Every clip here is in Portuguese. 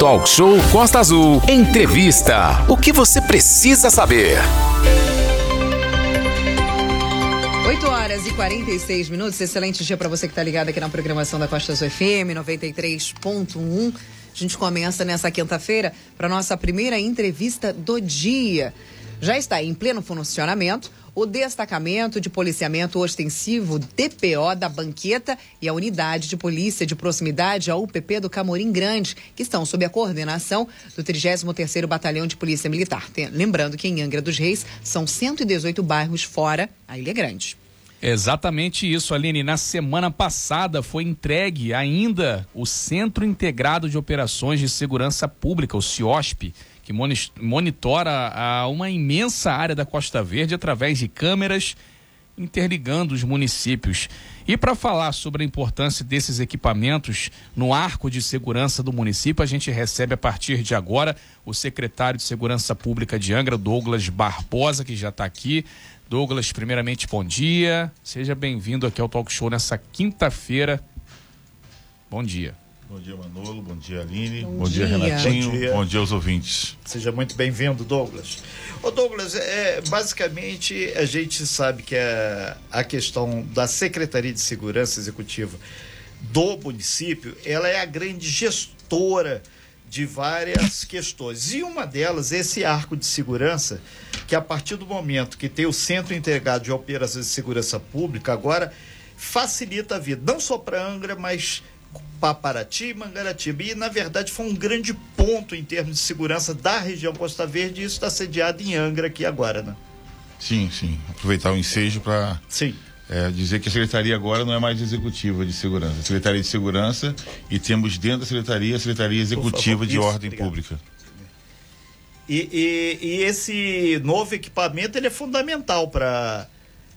Talk Show Costa Azul. Entrevista. O que você precisa saber? 8 horas e 46 minutos. Excelente dia para você que está ligado aqui na programação da Costa Azul FM 93.1. A gente começa nessa quinta-feira para nossa primeira entrevista do dia. Já está em pleno funcionamento o destacamento de policiamento ostensivo DPO da Banqueta e a unidade de polícia de proximidade, a UPP do Camorim Grande, que estão sob a coordenação do 33º Batalhão de Polícia Militar. Lembrando que em Angra dos Reis são 118 bairros fora a Ilha Grande. Exatamente isso, Aline. Na semana passada foi entregue ainda o Centro Integrado de Operações de Segurança Pública, o CIOSP, que monitora uma imensa área da Costa Verde através de câmeras interligando os municípios. E para falar sobre a importância desses equipamentos no arco de segurança do município, a gente recebe a partir de agora o secretário de Segurança Pública de Angra, Douglas Barbosa, que já está aqui. Douglas, primeiramente, bom dia. Seja bem-vindo aqui ao Talk Show nessa quinta-feira. Bom dia. Bom dia, Manolo. Bom dia, Aline. Bom, bom dia. dia, Renatinho. Bom dia. bom dia. aos ouvintes. Seja muito bem-vindo, Douglas. Ô, Douglas, é, basicamente a gente sabe que a, a questão da Secretaria de Segurança Executiva do município, ela é a grande gestora de várias questões. E uma delas é esse arco de segurança, que a partir do momento que tem o Centro Integrado de Operações de Segurança Pública, agora facilita a vida, não só para Angra, mas para Paraty e Mangaratiba. E, na verdade, foi um grande ponto em termos de segurança da região Costa Verde, e isso está sediado em Angra aqui agora, né? Sim, sim. Aproveitar o ensejo para. É, dizer que a secretaria agora não é mais executiva de segurança, a secretaria de segurança e temos dentro da secretaria a secretaria executiva de Isso, ordem obrigado. pública. E, e, e, esse novo equipamento ele é fundamental para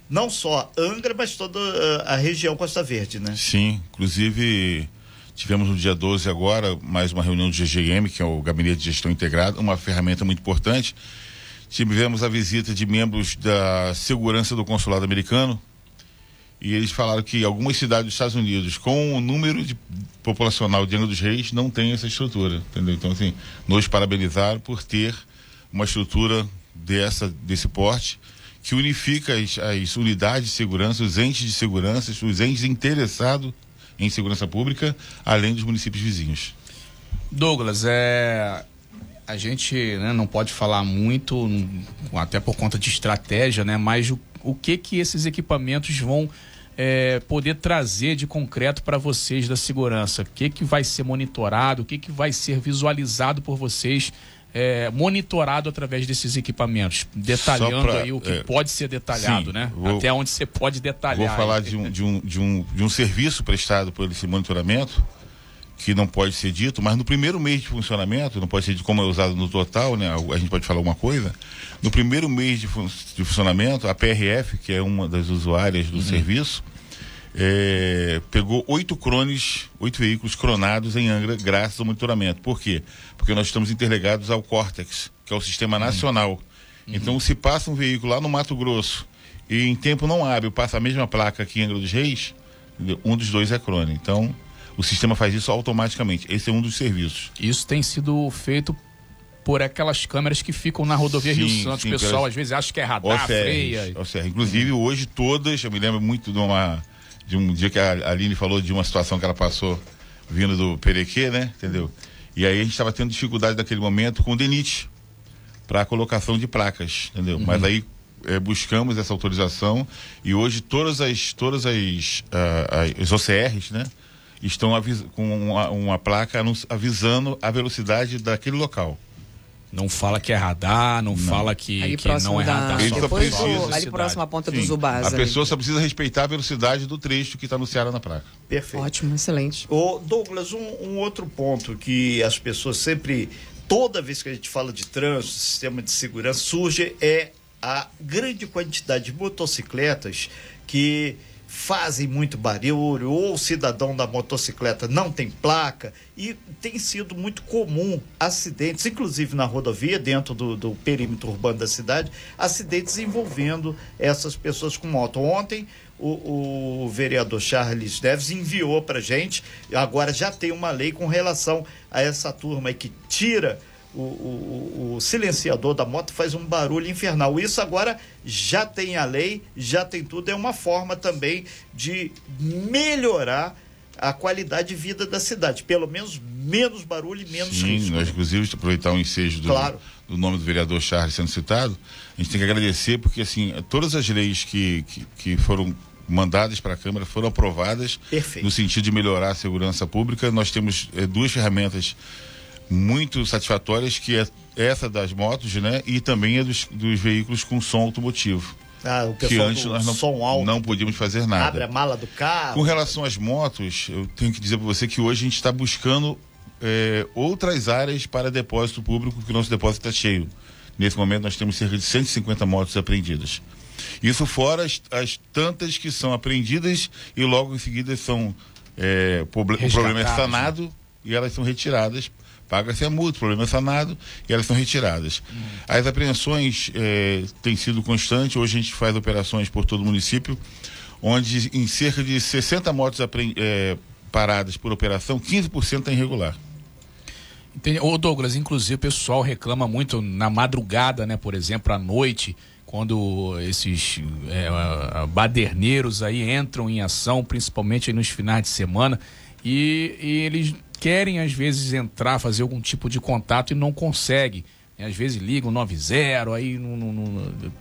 não só Angra, mas toda a região Costa Verde, né? Sim, inclusive tivemos no dia 12 agora mais uma reunião do GGM, que é o Gabinete de Gestão Integrada, uma ferramenta muito importante. Tivemos a visita de membros da segurança do consulado americano, e eles falaram que algumas cidades dos Estados Unidos, com o número de populacional de Angra dos Reis, não tem essa estrutura, entendeu? Então, assim, nos parabenizaram por ter uma estrutura dessa, desse porte que unifica as, as unidades de segurança, os entes de segurança, os entes interessados em segurança pública, além dos municípios vizinhos. Douglas, é, a gente né, não pode falar muito, até por conta de estratégia, né? Mas o, o que que esses equipamentos vão é, poder trazer de concreto para vocês da segurança? O que, que vai ser monitorado? O que, que vai ser visualizado por vocês? É, monitorado através desses equipamentos, detalhando pra, aí o que é, pode ser detalhado, sim, né? Vou, Até onde você pode detalhar. Vou falar de um, de, um, de, um, de um serviço prestado por esse monitoramento, que não pode ser dito, mas no primeiro mês de funcionamento, não pode ser dito como é usado no total, né? A gente pode falar alguma coisa. No primeiro mês de, fun de funcionamento, a PRF, que é uma das usuárias do uhum. serviço, é, pegou oito crones, oito veículos cronados em Angra, graças ao monitoramento. Por quê? Porque nós estamos interligados ao Cortex, que é o sistema uhum. nacional. Uhum. Então, se passa um veículo lá no Mato Grosso e em tempo não hábil passa a mesma placa aqui em Angra dos Reis, um dos dois é crone. Então, o sistema faz isso automaticamente. Esse é um dos serviços. Isso tem sido feito por aquelas câmeras que ficam na rodovia sim, Rio Santos. O pessoal pelas... às vezes acha que é radar, OCR, freia. OCR. Inclusive, hoje todas, eu me lembro muito de uma de um dia que a Aline falou de uma situação que ela passou vindo do Perequê, né? Entendeu? E aí a gente estava tendo dificuldade naquele momento com o DENIT para a colocação de placas, entendeu? Uhum. Mas aí é, buscamos essa autorização e hoje todas as todas as, uh, as OCRs, né? estão com uma, uma placa avisando a velocidade daquele local. Não fala que é radar, não, não. fala que, que não é radar. Da... Depois do, ali próximo à ponta Sim. do Zubaz. A pessoa só precisa respeitar a velocidade do trecho que está anunciado na placa. Perfeito. Ótimo, excelente. O Douglas, um, um outro ponto que as pessoas sempre, toda vez que a gente fala de trânsito, sistema de segurança, surge é a grande quantidade de motocicletas que fazem muito barulho, ou o cidadão da motocicleta não tem placa, e tem sido muito comum acidentes, inclusive na rodovia, dentro do, do perímetro urbano da cidade, acidentes envolvendo essas pessoas com moto. Ontem, o, o, vereador Charles Neves enviou para gente, agora já tem uma lei com relação a essa turma que tira o, o, o, silenciador da moto faz um barulho infernal. Isso agora já tem a lei, já tem tudo, é uma forma também de melhorar a qualidade de vida da cidade. Pelo menos menos barulho e menos Sim, risco. nós inclusive aproveitar o ensejo do, Claro. do nome do vereador Charles sendo citado, a gente tem que agradecer porque assim, todas as leis que, que, que foram mandadas para a Câmara foram aprovadas Perfeito. no sentido de melhorar a segurança pública. Nós temos eh, duas ferramentas muito satisfatórias, que é essa das motos, né? E também a dos, dos veículos com som automotivo. Ah, o Que antes do nós não, som alto, não podíamos fazer nada. abre a mala do carro. Com relação às motos, eu tenho que dizer para você que hoje a gente está buscando eh, outras áreas para depósito público, porque o nosso depósito está cheio. Nesse momento nós temos cerca de 150 motos apreendidas. Isso fora as, as tantas que são apreendidas e logo em seguida são proble- o problema é Resgatadas, sanado e elas são retiradas. Paga-se a multa, o problema é sanado e elas são retiradas. As apreensões eh, têm sido constantes. Hoje a gente faz operações por todo o município, onde em cerca de 60 motos eh, paradas por operação, 15% está irregular. Ô Douglas, inclusive o pessoal reclama muito na madrugada, né? Por exemplo, à noite, quando esses é, baderneiros aí entram em ação, principalmente nos finais de semana, e, e eles querem às vezes entrar, fazer algum tipo de contato e não conseguem. E, às vezes ligam 90, aí não, não- não-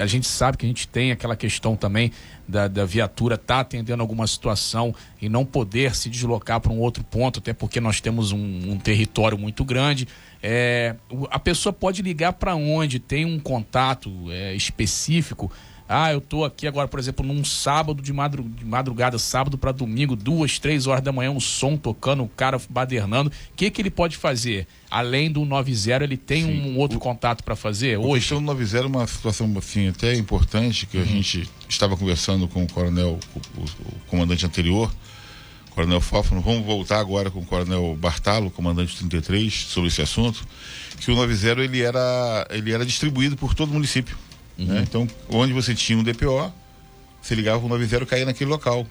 a gente sabe que a gente tem aquela questão também da, da viatura tá atendendo alguma situação e não poder se deslocar para um outro ponto, até porque nós temos um, um território muito grande. É, a pessoa pode ligar para onde tem um contato é, específico. Ah, eu tô aqui agora, por exemplo, num sábado de, madru de madrugada, sábado para domingo, duas, três horas da manhã, um som tocando, o cara badernando. O que que ele pode fazer? Além do 90, ele tem Sim. um outro contato para fazer A hoje? do 90 é uma situação assim, até importante, que a gente estava conversando com o coronel, o, o- o comandante anterior, Coronel Fófano, vamos voltar agora com o Coronel Bartalo, comandante 33, sobre esse assunto, que o 90 ele era, ele era distribuído por todo o município. Né? Então, onde você tinha um DPO, você ligava o 90 e caía naquele local.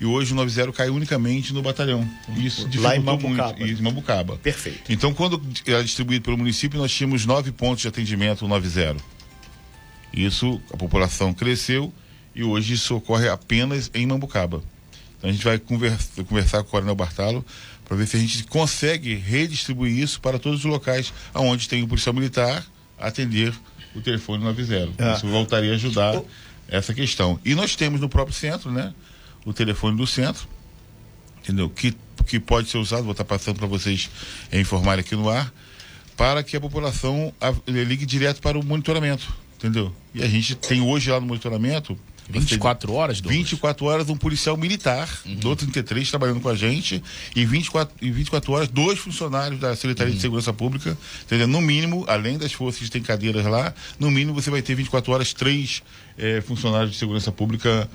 E hoje o 90 cai unicamente no batalhão. Isso Lá em Mambucaba. muito. Em Mambucaba. Perfeito. Então, quando era distribuído pelo município, nós tínhamos nove pontos de atendimento 90. Isso, a população cresceu e hoje isso ocorre apenas em Mambucaba. Então, a gente vai conversa, conversar com o Coronel Bartalo para ver se a gente consegue redistribuir isso para todos os locais onde tem o policial militar atender o telefone 90. Ah. Isso voltaria a ajudar O- essa questão. E nós temos no próprio centro, né? O telefone do centro, entendeu? Que, que pode ser usado, vou estar passando para vocês eh, informarem aqui no ar, para que a população a- ligue direto para o monitoramento, entendeu? E a gente tem hoje lá no monitoramento 24 horas, Douglas? 24 horas um policial militar do 33 trabalhando com a gente e 24, e 24 horas dois funcionários da Secretaria de Segurança Pública, entendeu? No mínimo, além das forças que têm cadeiras lá, no mínimo você vai ter 24 horas três eh, funcionários de segurança pública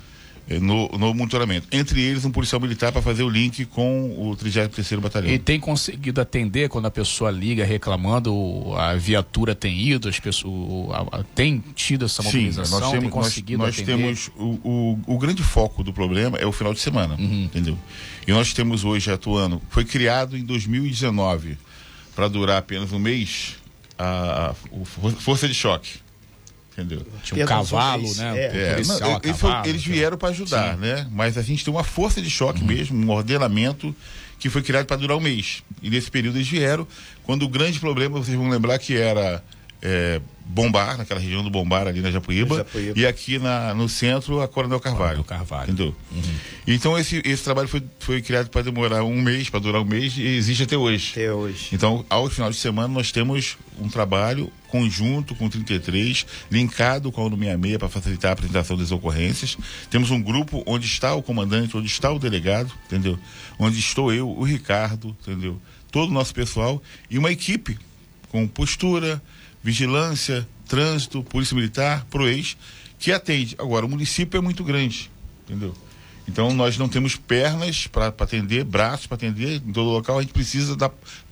no, no monitoramento. Entre eles um policial militar para fazer o link com o 33º Batalhão. E tem conseguido atender quando a pessoa liga reclamando, a viatura tem ido, as pessoas a- a- tem tido essa Sim, mobilização, nós tem temos, nós, conseguido nós atender. temos o, o, o grande foco do problema é o final de semana, Uhum. entendeu? E nós temos hoje atuando, foi criado em 2019 para durar apenas um mês a, a- for- força de choque, entendeu? Tinha um cavalo, né? É. É, policial não, a eles, foram- cavalo, eles então. vieram para ajudar, né? Mas a gente tem uma força de choque Uhum. mesmo, um ordenamento que foi criado para durar um mês. E nesse período eles vieram, quando o grande problema, vocês vão lembrar que era é, Bombar, naquela região do Bombar ali na Japuíba, Japuíba. e aqui na, no centro a Coronel Carvalho. Coronel Carvalho. Entendeu? Então esse, esse trabalho foi, foi criado para demorar um mês, para durar um mês, e existe até hoje. Até hoje. Então, ao final de semana, nós temos um trabalho conjunto com o 33, linkado com a 166 para facilitar a apresentação das ocorrências. Temos um grupo onde está o comandante, onde está o delegado, entendeu? Onde estou eu, o Ricardo, entendeu? Todo o nosso pessoal e uma equipe com postura, vigilância, trânsito, polícia militar, proex, que atende. Agora, o município é muito grande, entendeu? Então, nós não temos pernas para atender, braços para atender em todo local, a gente precisa da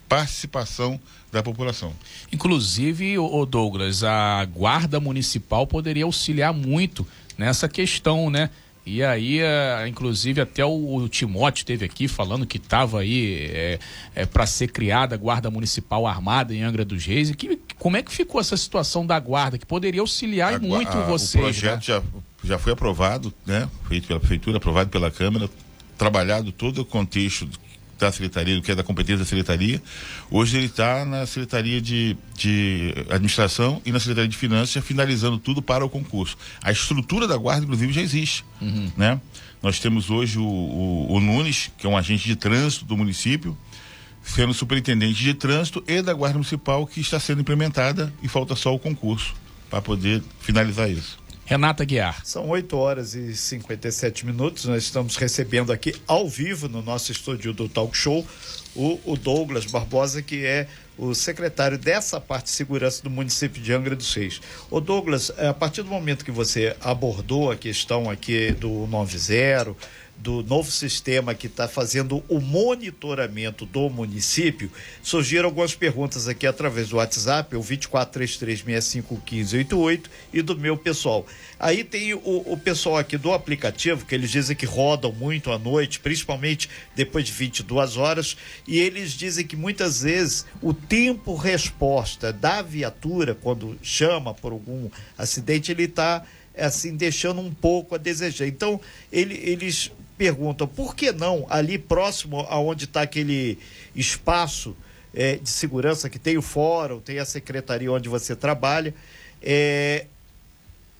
participação da população. Inclusive, o Douglas, a guarda municipal poderia auxiliar muito nessa questão, né? E aí, é, inclusive, até o, o Timóteo teve aqui falando que estava aí é, é, para ser criada a Guarda Municipal Armada em Angra dos Reis. E que, como é que ficou essa situação da Guarda, que poderia auxiliar A- muito a- vocês? O projeto né? já, já foi aprovado, né? Feito pela prefeitura, aprovado pela Câmara, trabalhado todo o contexto da secretaria, do que é da competência da secretaria. Hoje ele está na secretaria de, de administração e na secretaria de finanças, finalizando tudo para o concurso. A estrutura da guarda, inclusive, já existe, né? Nós temos hoje o, o, o Nunes, que é um agente de trânsito do município, sendo superintendente de trânsito e da Guarda Municipal que está sendo implementada e falta só o concurso para poder finalizar isso. Renata Guiar. São 8 horas e 57 minutos. Nós estamos recebendo aqui ao vivo no nosso estúdio do Talk Show o, o Douglas Barbosa, que é o secretário dessa parte de segurança do município de Angra dos Reis. Ô Douglas, a partir do momento que você abordou a questão aqui do 90, do novo sistema que está fazendo o monitoramento do município, surgiram algumas perguntas aqui através do WhatsApp, o 2433651588 e do meu pessoal. Aí tem o, o pessoal aqui do aplicativo, que eles dizem que rodam muito à noite, principalmente depois de 22 horas, e eles dizem que muitas vezes o tempo resposta da viatura, quando chama por algum acidente, ele está assim deixando um pouco a desejar. Então, ele- eles perguntam por que não ali próximo aonde está aquele espaço eh, de segurança que tem o fórum, tem a secretaria onde você trabalha, eh,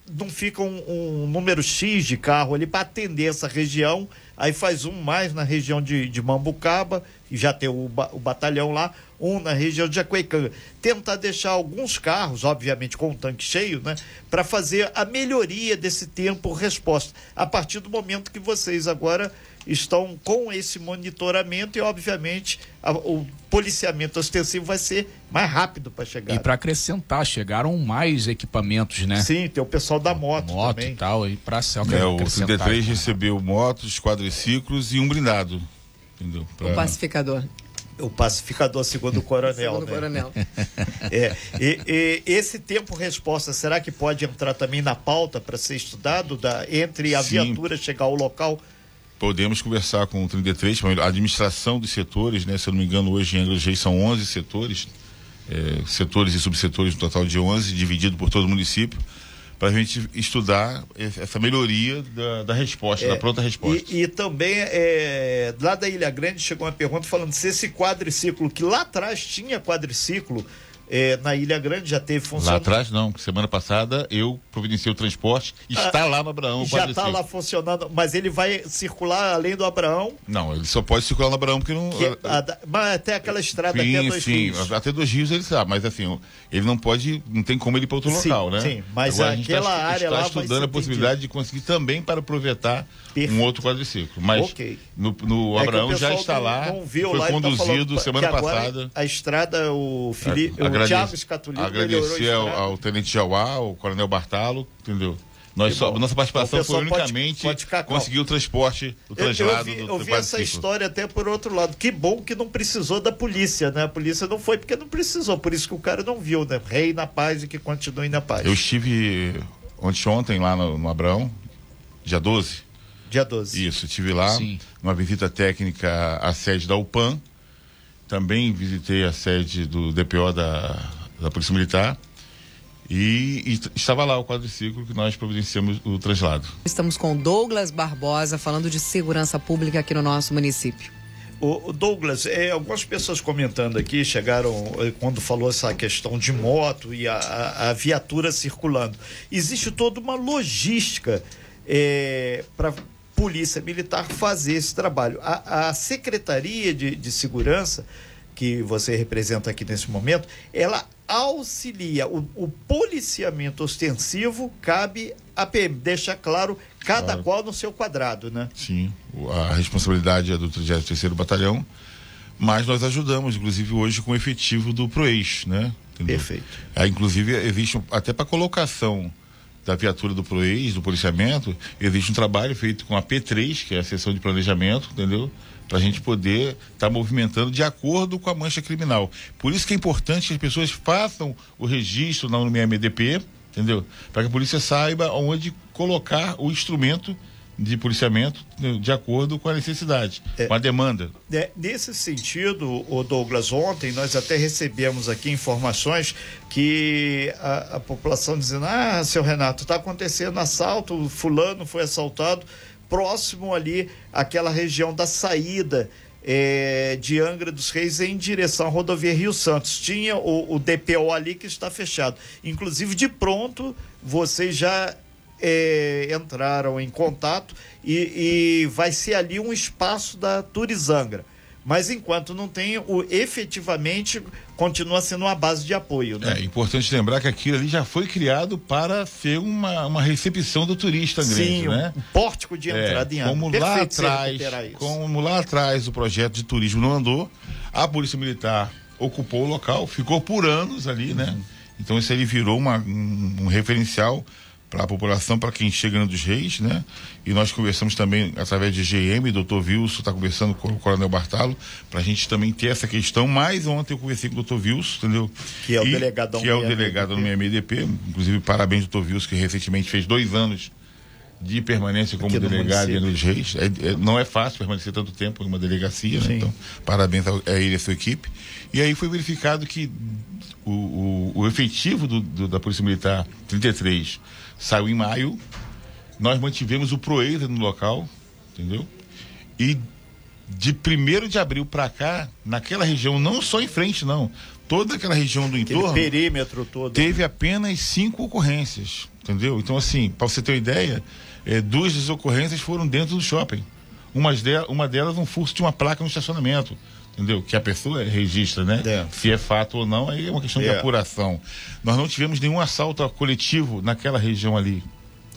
não fica um, um número X de carro ali para atender essa região, aí faz um mais na região de, de Mambucaba, e já tem o, o batalhão lá, um na região de Jacuecanga. Tentar deixar alguns carros, obviamente com o tanque cheio, né, para fazer a melhoria desse tempo resposta. A partir do momento que vocês agora estão com esse monitoramento e, obviamente, a- o policiamento ostensivo vai ser mais rápido para chegar. E para acrescentar, chegaram mais equipamentos, né? Sim, tem o pessoal da moto, Moto também. e tal, e para céu. É, o acrescentar. 33 recebeu motos, quadriciclos e um blindado. Entendeu? Pra- O pacificador. O pacificador, segundo o coronel. Segundo o né? coronel. É, e, e esse tempo-resposta, será que pode entrar também na pauta para ser estudado da, entre a Sim. viatura chegar ao local? Podemos conversar com o 33, a administração dos setores, né? Se eu não me engano, hoje em Angra são 11 setores, é, setores e subsetores, um total de 11, dividido por todo o município, para a gente estudar essa melhoria da, da resposta, da pronta resposta. E, e também, é, lá da Ilha Grande, chegou uma pergunta falando se esse quadriciclo, que lá atrás tinha quadriciclo, é, na Ilha Grande já teve Lá funcionando. atrás, não. Semana passada eu providenciei o transporte. Está lá no Abraão Ah, Já está lá funcionando, mas ele vai circular além do Abraão, Não, ele só pode circular no Abraão porque não. que a mas até aquela estrada até Sim, dois sim, rios. até dois rios ele sabe, mas assim, ele não pode, não tem como ele ir para outro Sim, local, né? sim, mas Agora, a gente aquela está, área está lá estudando a possibilidade de conseguir também para aproveitar Perfeito. um outro quadriciclo. Mas no, no É Abraão já está não- lá, não foi lá, tá conduzido falando semana passada. A estrada, o, Felipe, Agrade- Thiago Scatulino melhorou a Agradecer ao, estrada. ao Tenente Jauá, ao Coronel Bartalo, entendeu? Nós Que só, nossa participação foi pode- unicamente pode calmo. conseguir o transporte, o Eu, eu traslado vi, eu do vi essa história até por outro lado. Que bom que não precisou da polícia, né? A polícia não foi porque não precisou, por isso que o cara não viu, né? Rei na paz e que continue na paz. Eu estive ontem, ontem lá no, no Abraão, dia 12. Dia 12. Isso, estive lá, Sim. numa visita técnica à sede da UPAM. Também visitei a sede do DPO da, da Polícia Militar. E, e estava lá o quadriciclo que nós providenciamos o traslado. Estamos com Douglas Barbosa falando de segurança pública aqui no nosso município. O, Douglas, é, algumas pessoas comentando aqui, chegaram eh, quando falou essa questão de moto e a, a- a viatura circulando. Existe toda uma logística para polícia militar fazer esse trabalho. A, a Secretaria de, de Segurança, que você representa aqui nesse momento, ela auxilia o, o policiamento ostensivo cabe à PM, deixa claro cada Claro. qual no seu quadrado, né? Sim, a responsabilidade é do 33º Batalhão, mas nós ajudamos, inclusive, hoje com o efetivo do PROEX, né? Entendeu? Perfeito. Aí, inclusive, existe, até para colocação da viatura do PROEX, do policiamento, existe um trabalho feito com a P3, que é a seção de planejamento, entendeu? Para a gente poder estar movimentando de acordo com a mancha criminal. Por isso que é importante que as pessoas façam o registro na UMDP, entendeu? Para que a polícia saiba onde colocar o instrumento de policiamento né, de acordo com a necessidade, É. com a demanda. É, nesse sentido, o Douglas, ontem nós até recebemos aqui informações que a, a população dizendo: Ah, seu Renato, está acontecendo assalto, fulano foi assaltado próximo ali àquela região da saída. é, de Angra dos Reis em direção à rodovia Rio Santos. Tinha o, o DPO ali que está fechado. Inclusive, de pronto, vocês já é, entraram em contato e, e vai ser ali um espaço da Turizangra. Mas enquanto não tem, o, efetivamente continua sendo uma base de apoio. Né? É importante lembrar que aquilo ali já foi criado para ser uma, uma recepção do turista grande, Sim, né? um pórtico de entrada em É, Angra. como lá Perfeito atrás, como lá atrás o projeto de turismo não andou, a Polícia Militar ocupou o local, ficou por anos ali, né? Uhum. Então isso aí virou uma, um, um referencial para a população, para quem chega no dos Reis, né? E nós conversamos também através de GM, doutor Wilson está conversando com o Coronel Bartalo, para a gente também ter essa questão. Mas ontem eu conversei com o doutor Wilson, entendeu? Que é o E- delegado Que é o 166 delegado no MDP, inclusive parabéns, doutor Wilson, que recentemente fez dois anos de permanência como Aqui no delegado. Angra dos Reis. É- é- não é fácil permanecer tanto tempo em uma delegacia, né? Então, parabéns ao- a ele e a sua equipe. E aí foi verificado que o, o- o efetivo do- do- da Polícia Militar 33 saiu em maio. Nós mantivemos o Proeira no local, entendeu? E de 1 de abril para cá, naquela região, não só em frente, não, toda aquela região do Aquele entorno perímetro todo. teve apenas cinco ocorrências, entendeu? Então, assim, para você ter uma ideia, eh, duas das ocorrências foram dentro do shopping. Umas de, uma delas, um furto de uma placa no estacionamento, entendeu? Que a pessoa registra, né? É. Se é fato ou não, aí é uma questão de É. apuração. Nós não tivemos nenhum assalto coletivo naquela região ali.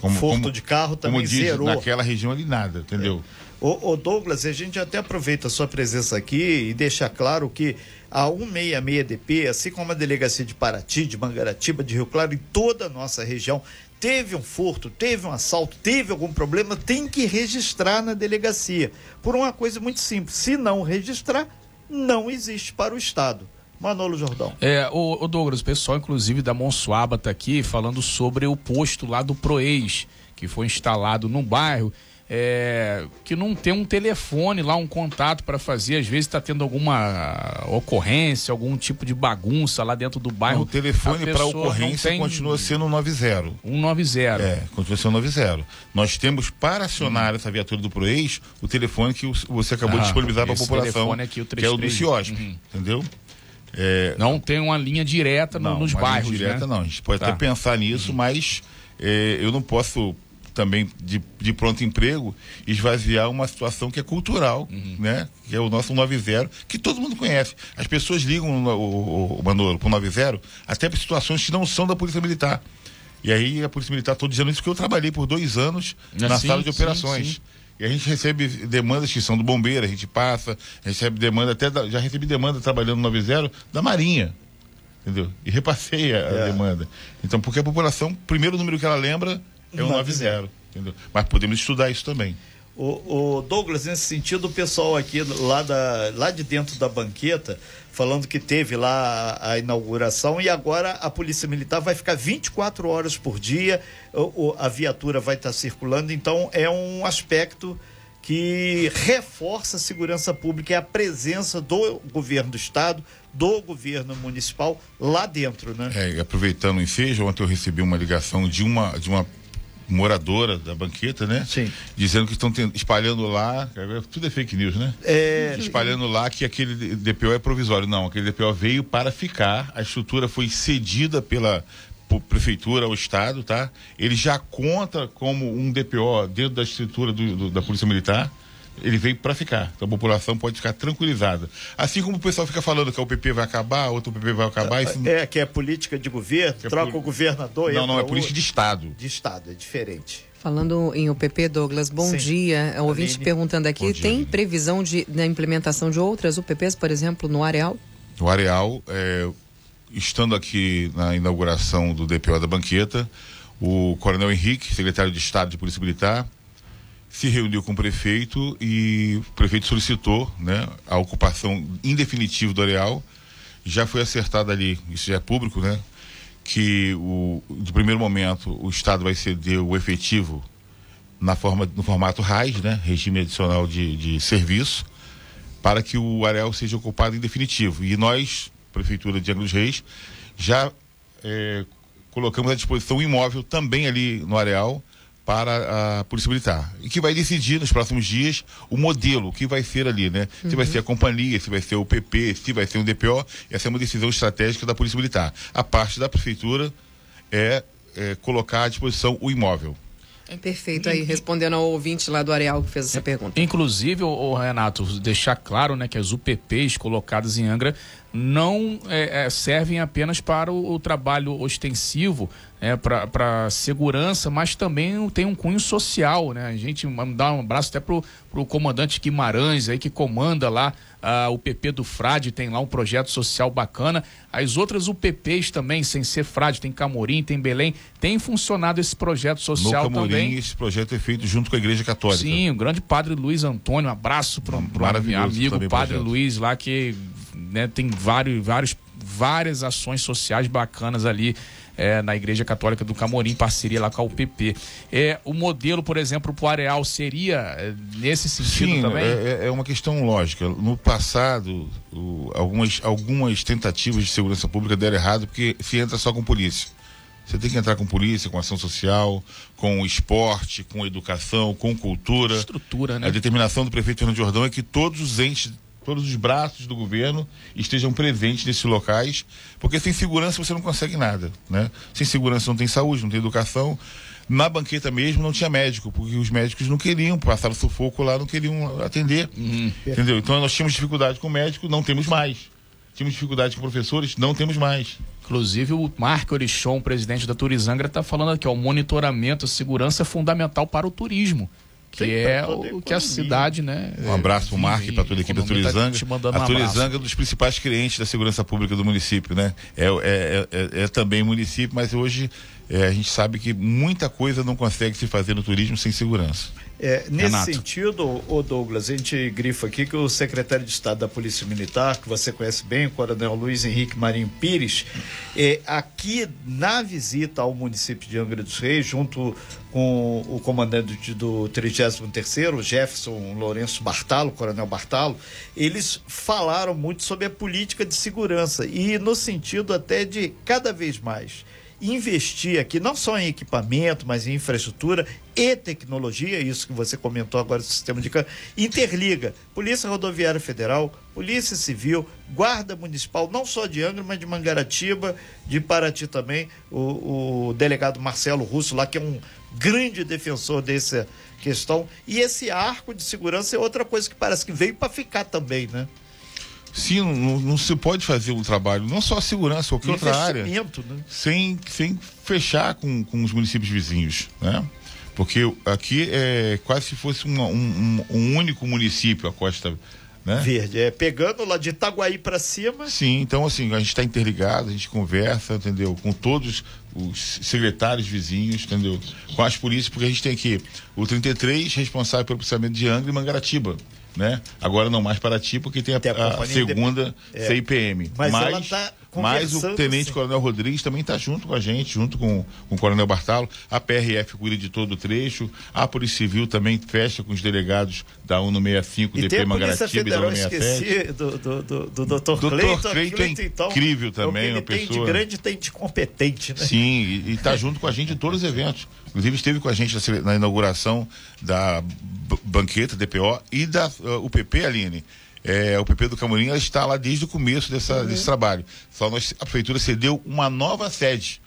Como, Furto como- de carro também como diz, zerou. naquela região ali nada, entendeu? Ô, ô, Douglas, a gente até aproveita a sua presença aqui e deixa claro que a 166DP, assim como a delegacia de Paraty, de Mangaratiba, de Rio Claro, em toda a nossa região, teve um furto, teve um assalto, teve algum problema, tem que registrar na delegacia. Por uma coisa muito simples: se não registrar, não existe para o Estado. Manolo Jordão. É, o, Douglas, o pessoal, inclusive, da Monsuaba tá aqui falando sobre o posto lá do Proex, que foi instalado no bairro, é, que não tem um telefone lá, um contato para fazer. Às vezes está tendo alguma ocorrência, algum tipo de bagunça lá dentro do bairro. o telefone para ocorrência tem continua sendo 90. 190. É, continua sendo 90. Nós temos para acionar essa viatura do Proex o telefone que você acabou de Ah, disponibilizar para a população, telefone aqui, o que é o do 33. CIOSP, Uhum. entendeu? É, Não tem uma linha direta no- não, nos uma linha bairros, direta né? não. A gente pode Tá. Uhum. até pensar nisso, mas é, eu não posso também de, de pronto emprego esvaziar uma situação que é cultural, Uhum. né? Que é o nosso 90, que todo mundo conhece. As pessoas ligam no- o, o, o Manolo pro 90 até para situações que não são da Polícia Militar. E aí a Polícia Militar, estou dizendo isso porque eu trabalhei por dois anos Ah, na sim, sala de sim, operações. sim. E a gente recebe demandas que são do bombeiro, a gente passa, recebe demanda, até da- já recebi demanda trabalhando no 90 da Marinha. Entendeu? E repassei a, a É. demanda. Então, porque a população, o primeiro número que ela lembra é o 90. 90. Entendeu? Mas podemos estudar isso também. O, o Douglas, nesse sentido, o pessoal aqui lá, da, lá de dentro da banqueta, falando que teve lá a, a inauguração e agora a Polícia Militar vai ficar 24 horas por dia, o, o- a viatura vai estar circulando, então é um aspecto que reforça a segurança pública e a presença do governo do estado, do governo municipal lá dentro, né? É, aproveitando o ensejo, ontem eu recebi uma ligação de uma, de uma moradora da banqueta, né? Sim. Dizendo que estão ten- espalhando lá, tudo é fake news, né? É, espalhando lá que aquele DPO é provisório. Não, aquele DPO veio para ficar. A estrutura foi cedida pela prefeitura ao estado, tá? Ele já conta como um DPO dentro da estrutura do- do- da Polícia Militar. Ele veio para ficar. Então a população pode ficar tranquilizada. Assim como o pessoal fica falando que o PP vai acabar, outro PP vai acabar. Isso... é que é política de governo, É troca poli- o governador. Não, não, é política o- de Estado. de estado, é diferente. Falando em UPP, Douglas, bom Sim. dia. O ouvinte Aline. perguntando aqui, dia, tem Aline. previsão de, da implementação de outras UPPs, por exemplo, no Areal? O Areal, é, estando aqui na inauguração do DPO da Banqueta, o Coronel Henrique, secretário de Estado de Polícia Militar, se reuniu com o prefeito e o prefeito solicitou né, a ocupação em definitivo do Areal. Já foi acertado ali, isso já é público, né? Que o, de primeiro momento o Estado vai ceder o efetivo na forma, no formato RAIS, né? Regime Adicional de, de Serviço, para que o areal seja ocupado em definitivo. E nós, Prefeitura de Angra Reis, já é, colocamos à disposição um imóvel também ali no areal para a Polícia Militar. E que vai decidir nos próximos dias o modelo, o que vai ser ali, né? Se vai ser a companhia, se vai ser o PP, se vai ser um DPO. Essa é uma decisão estratégica da Polícia Militar. A parte da Prefeitura é, é colocar à disposição o imóvel. Perfeito aí, respondendo ao ouvinte lá do Areal que fez essa pergunta. Inclusive, o Renato, deixar claro né, que as UPPs colocadas em Angra não é, é, servem apenas para o, o trabalho ostensivo, é, para segurança, mas também tem um cunho social. Né? A gente dá um abraço até para o comandante Guimarães, aí, que comanda lá uh, o PP do Frade, tem lá um projeto social bacana. As outras UPPs também, sem ser Frade, tem Camorim, tem Belém, tem funcionado esse projeto social no Camorim, também. esse projeto é feito junto com a Igreja Católica. Sim, o grande padre Luiz Antônio, um abraço para o amigo padre projeto. Luiz lá que né, tem vários, vários, várias ações sociais bacanas ali é, na Igreja Católica do Camorim, em parceria lá com a UPP. É, o modelo, por exemplo, para o Areal seria é, nesse sentido Sim, também? É, é uma questão lógica. No passado, o, algumas, algumas tentativas de segurança pública deram errado porque se entra só com polícia. Você tem que entrar com polícia, com ação social, com esporte, com educação, com cultura. Estrutura, né? A determinação do prefeito Fernando Jordão é que todos os entes todos os braços do governo estejam presentes nesses locais, porque sem segurança você não consegue nada, né? Sem segurança não tem saúde, não tem educação. Na banqueta mesmo não tinha médico, porque os médicos não queriam, passaram sufoco lá, não queriam atender, uhum. entendeu? Então nós tínhamos dificuldade com o médico, não temos mais. Tínhamos dificuldade com professores, não temos mais. Inclusive, o Marco Orichon, presidente da Turizangra, está falando aqui, ó, o monitoramento, a segurança é fundamental para o turismo que Sim, é o que a cidade, né? Um abraço para o Marco e para toda a equipe da Turizanga. Tá a Turizanga é um dos principais clientes da segurança pública do município, né? É, é, é, é também município, mas hoje é, a gente sabe que muita coisa não consegue se fazer no turismo sem segurança. É, nesse Renato. sentido, o Douglas, a gente grifa aqui que o secretário de Estado da Polícia Militar, que você conhece bem, o coronel Luiz Henrique Marinho Pires, é, aqui na visita ao município de Angra dos Reis, junto com o comandante do 33º, Jefferson Lourenço Bartalo, coronel Bartalo, eles falaram muito sobre a política de segurança e no sentido até de cada vez mais investir aqui não só em equipamento, mas em infraestrutura e tecnologia, isso que você comentou agora do sistema de interliga Polícia Rodoviária Federal, Polícia Civil, Guarda Municipal, não só de Angra, mas de Mangaratiba, de Paraty também, o, o delegado Marcelo Russo lá, que é um grande defensor dessa questão. E esse arco de segurança é outra coisa que parece que veio para ficar também, né? Sim, não, não, se pode fazer um trabalho, não só a segurança, qualquer outra área, né? sem, sem fechar com, com os municípios vizinhos, né? Porque aqui é quase se fosse um, um, um único município, a Costa né? Verde, é pegando lá de Itaguaí para cima. Sim, então assim, a gente está interligado, a gente conversa, entendeu? Com todos os secretários vizinhos, entendeu? Com as polícias, porque a gente tem aqui o 33 responsável pelo processamento de Angra e Mangaratiba né? Agora não mais para ti, porque tem a, tem a, a segunda de... é. CIPM. Mas, mas, tá mas o Tenente assim. Coronel Rodrigues também está junto com a gente, junto com, com o Coronel Bartalo. A PRF cuida de todo o trecho. A Polícia Civil também fecha com os delegados da ONU 65, e DP Mangaratiba e da ONU 67. Do, do, do, do Dr. Cleiton. Cleiton é então, incrível também, é uma pessoa. Tem de grande, tem de competente, né? Sim, e está junto com a gente em todos os eventos. Inclusive esteve com a gente na inauguração da banqueta DPO e da uh, UPP, Aline. É, o PP do Camorim está lá desde o começo dessa, uhum. desse trabalho. Só nós, a prefeitura cedeu uma nova sede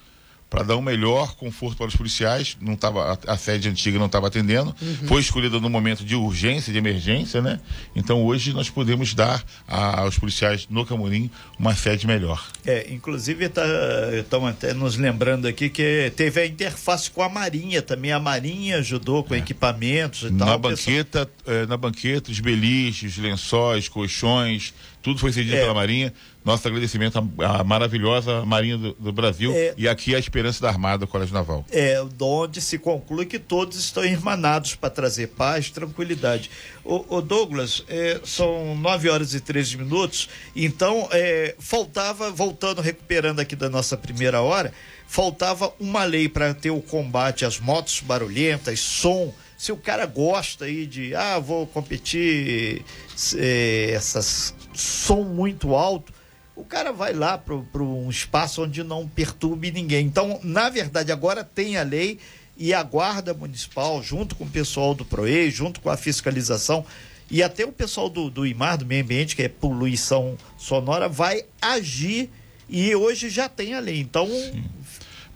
para dar um melhor conforto para os policiais. Não tava, a, a sede antiga não estava atendendo. Uhum. Foi escolhida no momento de urgência, de emergência, né? Então hoje nós podemos dar a, aos policiais no Camorim uma sede melhor. É, inclusive estão tá, até nos lembrando aqui que teve a interface com a Marinha também. A Marinha ajudou com é. equipamentos e na tal. Banqueta, pessoal... é, na banqueta, os beliches, lençóis, colchões, tudo foi cedido é. pela Marinha. Nosso agradecimento à, à maravilhosa Marinha do, do Brasil é. e aqui a esperança da Armada, Colégio Naval. É, onde se conclui que todos estão irmanados para trazer paz, tranquilidade. O, o Douglas, é, são 9 horas e 13 minutos, então é, faltava, voltando, recuperando aqui da nossa primeira hora, faltava uma lei para ter o combate às motos barulhentas, som Se o cara gosta aí de, ah, vou competir é, essas som muito alto, o cara vai lá para um espaço onde não perturbe ninguém. Então, na verdade, agora tem a lei e a Guarda Municipal, junto com o pessoal do PROE, junto com a fiscalização, e até o pessoal do, do IMAR, do Meio Ambiente, que é poluição sonora, vai agir e hoje já tem a lei. Então. Sim.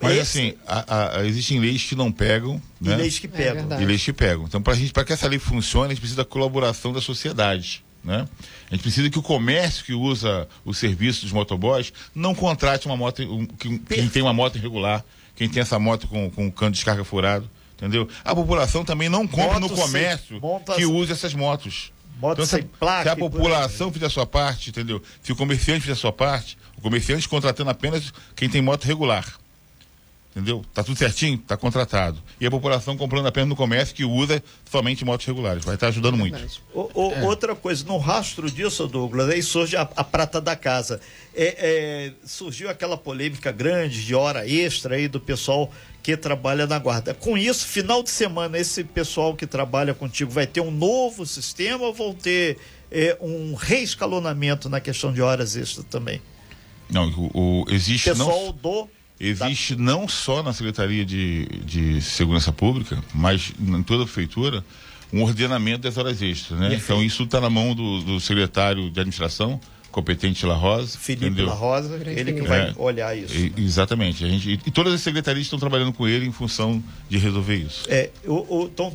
Mas esse... assim, a, a, existem leis que não pegam. E né? leis que pegam. É e leis que pegam. Então, para que essa lei funcione, a gente precisa da colaboração da sociedade. Né? A gente precisa que o comércio que usa o serviço dos motoboys não contrate uma moto, um, quem tem uma moto irregular, quem tem essa moto com, com cano de descarga furado. Entendeu? A população também não compra moto no comércio que usa essas motos. Moto então, sem se, placa, se a população fizer a sua parte, entendeu? Se o comerciante fizer a sua parte, o comerciante contratando apenas quem tem moto regular. Entendeu? Tá tudo certinho? Tá contratado. E a população comprando apenas no comércio que usa somente motos regulares. Vai estar tá ajudando muito. O, o, é. Outra coisa, no rastro disso, Douglas, aí surge a, a prata da casa. É, é, surgiu aquela polêmica grande de hora extra aí do pessoal que trabalha na guarda. Com isso, final de semana, esse pessoal que trabalha contigo vai ter um novo sistema ou vão ter é, um reescalonamento na questão de horas extras também? Não, o, o existe pessoal não... do Existe não só na Secretaria de, de Segurança Pública, mas em toda a prefeitura, um ordenamento das horas extras, né? Então isso está na mão do, do, secretário de administração, competente La Rosa. Felipe entendeu? La Rosa, ele que vai é, olhar isso. E, né? Exatamente. A gente, e, todas as secretarias estão trabalhando com ele em função de resolver isso. É, estão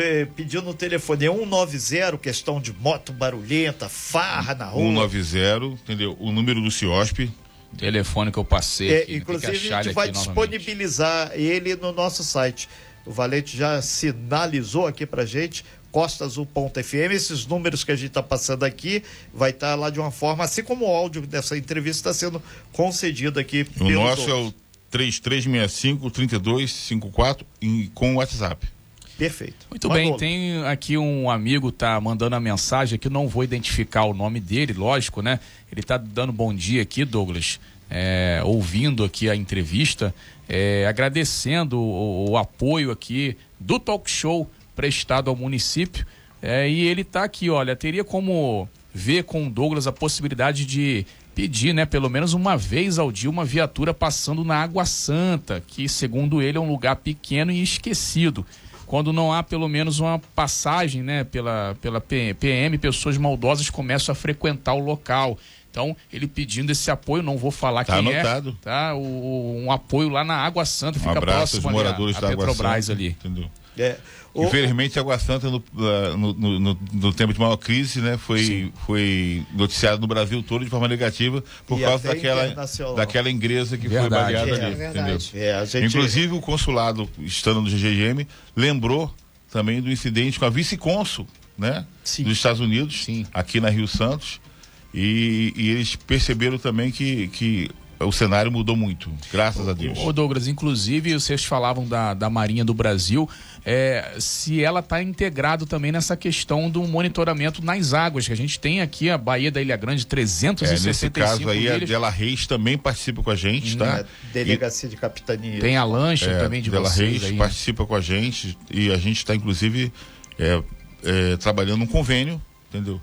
é, pedindo no telefone, é 190, questão de moto barulhenta, farra na rua. 190, entendeu? O número do CIOSP, telefone que eu passei. É, aqui, inclusive, a gente vai disponibilizar novamente. ele no nosso site. O Valente já sinalizou aqui pra gente, costaazul.fm. Esses números que a gente está passando aqui vai estar tá lá de uma forma, assim como o áudio dessa entrevista está sendo concedido aqui. O nosso é o 3365-3254 com o WhatsApp. Perfeito. Muito bem, tem aqui um amigo tá mandando a mensagem aqui, não vou identificar o nome dele, lógico, né? Ele tá dando bom dia aqui, Douglas, é, ouvindo aqui a entrevista, é, agradecendo o, o, apoio aqui do talk show prestado ao município. É, e ele tá aqui, olha, teria como ver com o Douglas a possibilidade de pedir, né, pelo menos uma vez ao dia, uma viatura passando na Água Santa, que segundo ele é um lugar pequeno e esquecido quando não há pelo menos uma passagem né, pela, pela PM, pessoas maldosas começam a frequentar o local. Então, ele pedindo esse apoio, não vou falar tá quem é, anotado. é. Tá um, um apoio lá na Água Santa, um fica abraço próximo aos moradores a, da Água Santa, ali. Entendeu? É. O... Infelizmente, a Água Santa, no, no, no, no, tempo de maior crise, né, foi, foi noticiado no Brasil todo de forma negativa por e causa daquela, daquela ingresa que verdade. foi baleada é, ali. É entendeu? É, gente... Inclusive, o consulado, estando no GGM, lembrou também do incidente com a vice-cônsul né, dos Estados Unidos, Sim. aqui na Rio Santos. E, e eles perceberam também que, que o cenário mudou muito, graças a Deus. Ô Douglas, inclusive vocês falavam da, da Marinha do Brasil, é, se ela está integrado também nessa questão do monitoramento nas águas, que a gente tem aqui a Baía da Ilha Grande, 365 é, Nesse caso aí, milhas. a Dela Reis também participa com a gente, tá? É, delegacia e, de Capitania. Tem a lancha é, também de Dela vocês Reis aí. participa com a gente e a gente está inclusive é, é, trabalhando um convênio, entendeu?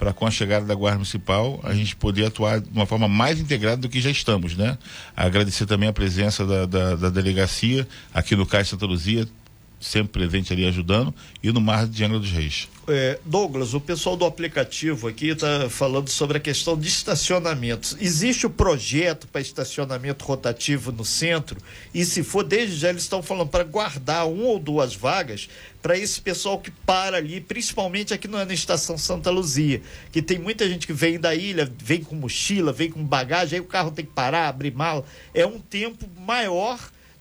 Para com a chegada da Guarda Municipal a gente poder atuar de uma forma mais integrada do que já estamos, né? Agradecer também a presença da, da, da delegacia aqui no Cais Santa Luzia, sempre presente ali ajudando, e no Mar de Angra dos Reis. É, Douglas, o pessoal do aplicativo aqui está falando sobre a questão de estacionamentos. Existe o projeto para estacionamento rotativo no centro? E se for, desde já eles estão falando para guardar uma ou duas vagas para esse pessoal que para ali, principalmente aqui na estação Santa Luzia, que tem muita gente que vem da ilha, vem com mochila, vem com bagagem, aí o carro tem que parar, abrir mala. É um tempo maior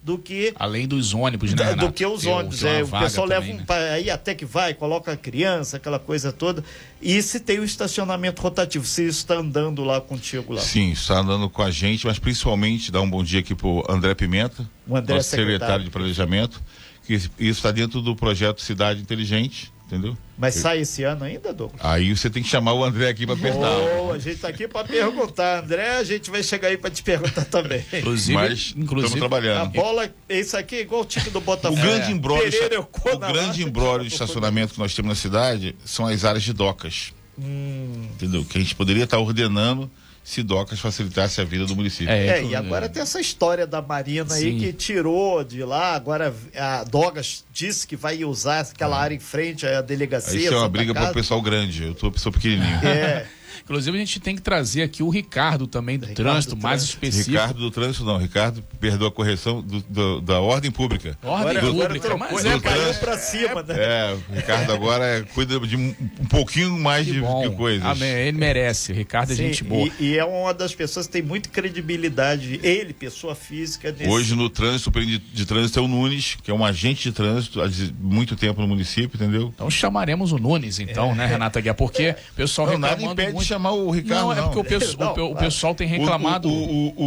do que além dos ônibus, né? Do que os ônibus, é, o pessoal também, leva um, né? aí até que vai, coloca a criança, aquela coisa toda. E se tem o estacionamento rotativo, se isso está andando lá contigo lá? Sim, está andando com a gente, mas principalmente dá um bom dia aqui pro André Pimenta, o André nosso secretário. secretário de planejamento, que isso está dentro do projeto Cidade Inteligente, entendeu? Mas sai esse ano ainda, Douglas? Aí você tem que chamar o André aqui para apertar. Oh, a gente tá aqui para perguntar, André, a gente vai chegar aí para te perguntar também. Inclusive, Mas estamos inclusive A trabalhando. bola, isso aqui é igual o time do O Botafogo. grande embrólio, Pereira, eu o grande embrólio de eu estacionamento que nós temos na cidade são as áreas de docas. Hum. Entendeu? Que a gente poderia estar ordenando se docas facilitasse a vida do município. É, e agora tem essa história da Marina aí Sim. que tirou de lá, agora a Dogas disse que vai usar aquela área em frente à delegacia. Aí isso é uma briga para o pessoal grande. Eu tô pessoa pequenininho. É, Inclusive, a gente tem que trazer aqui o Ricardo também do Ricardo trânsito, do mais trânsito. específico. Ricardo do trânsito não, Ricardo perdoa a correção do- do- da ordem pública. Ordem agora, agora pública, trocou, mas né? é, Caiu trânsito. pra cima, né? É, o Ricardo agora é- cuida de um, um pouquinho mais que de, bom. de coisas. Amém. Ele merece. Ricardo é Sim, gente boa. E, e é uma das pessoas que tem muita credibilidade, ele, pessoa física, nesse Hoje no trânsito, de, de trânsito é o Nunes, que é um agente de trânsito há muito tempo no município, entendeu? Então chamaremos o Nunes, então, né, Renata Guiar? Porque o pessoal Não, nada reclamando impede muito. Chamar o Ricardo, não, é porque o, Não, o o pessoal tem O- reclamado. O, o, o,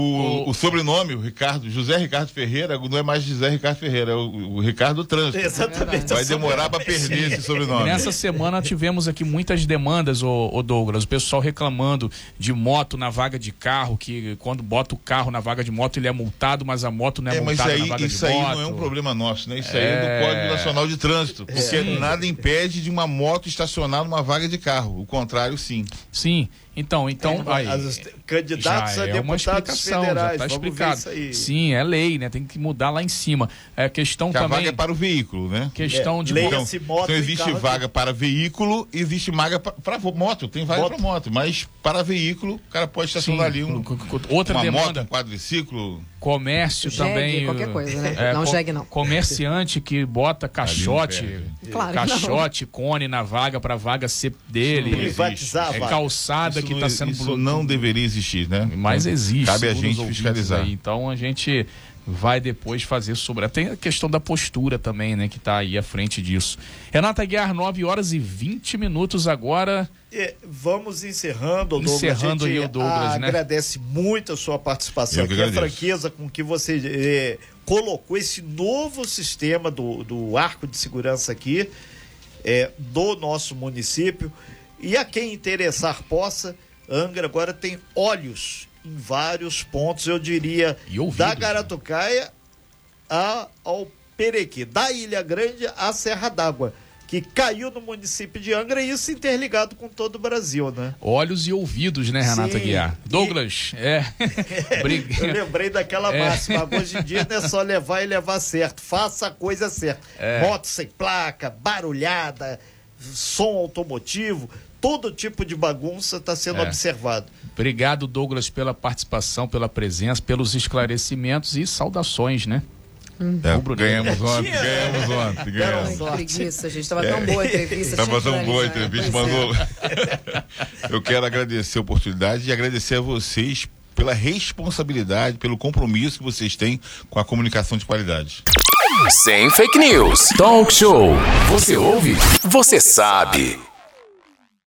o- o sobrenome, o Ricardo, José Ricardo Ferreira, não é mais José Ricardo Ferreira, é o, o Ricardo do Trânsito. Exatamente. Vai demorar para perder esse sobrenome. nessa semana tivemos aqui muitas demandas, ô, ô Douglas. O pessoal reclamando de moto na vaga de carro, que quando bota o carro na vaga de moto ele é multado, mas a moto não é, É, mas multada na aí, vaga isso de aí moto. não é um problema nosso, né? Isso aí é É. do Código Nacional de Trânsito. Porque nada impede de uma moto estacionar numa vaga de carro. O contrário, sim. Sim. Então, então, aí, As- candidatos já a é uma deputados explicação, federais. já está explicado. Sim, é lei, né? Tem que mudar lá em cima. É questão Que a também. vaga é para o veículo, né? Questão É, de lei- Então, moto então existe carro de- vaga para veículo e existe vaga para moto. Tem vaga Moto. para moto, mas para veículo, o cara pode estacionar ali um, outra uma demanda. moto, um quadriciclo. Comércio Jegue, também. qualquer uh, coisa, né? Não, jegue não. Comerciante que bota caixote, perde. Claro que não. caixote, cone na vaga para vaga ser dele. É calçada Isso que está sendo isso blu- não deveria existir, né? Mas existe. Cabe a gente fiscalizar. aí. Então a gente vai depois fazer sobre. Tem a questão da postura também, né? Que está aí à frente disso. Renata Guiar, 9 horas e 20 minutos agora. É, vamos encerrando, Douglas. Encerrando a gente aí o Douglas, né? agradece muito a sua participação aqui, a franqueza com que você é, colocou esse novo sistema do, do arco de segurança aqui é, do nosso município. E a quem interessar possa, Angra agora tem olhos em vários pontos, eu diria, ouvidos, da né? Garatucaia a, ao Perequê, da Ilha Grande à Serra d'Água, que caiu no município de Angra e isso interligado com todo o Brasil, né? Olhos e ouvidos, né, Renata Sim. Guiar? E- Douglas, é. Eu lembrei daquela É. máxima. Hoje em dia não é só levar e levar certo. Faça a coisa certa. É. Moto sem placa, barulhada, som automotivo, todo tipo de bagunça está sendo É. observado. Obrigado, Douglas, pela participação, pela presença, pelos esclarecimentos e saudações, né? É, ganhamos ontem, ganhamos ontem, ganhamos. Ai, preguiça, gente. Tava tão boa a entrevista. Tava tão boa a entrevista, Pois mas é. o- eu quero agradecer a oportunidade e agradecer a vocês pela responsabilidade, pelo compromisso que vocês têm com a comunicação de qualidade. Sem fake news. Talk show. Você ouve? Você sabe.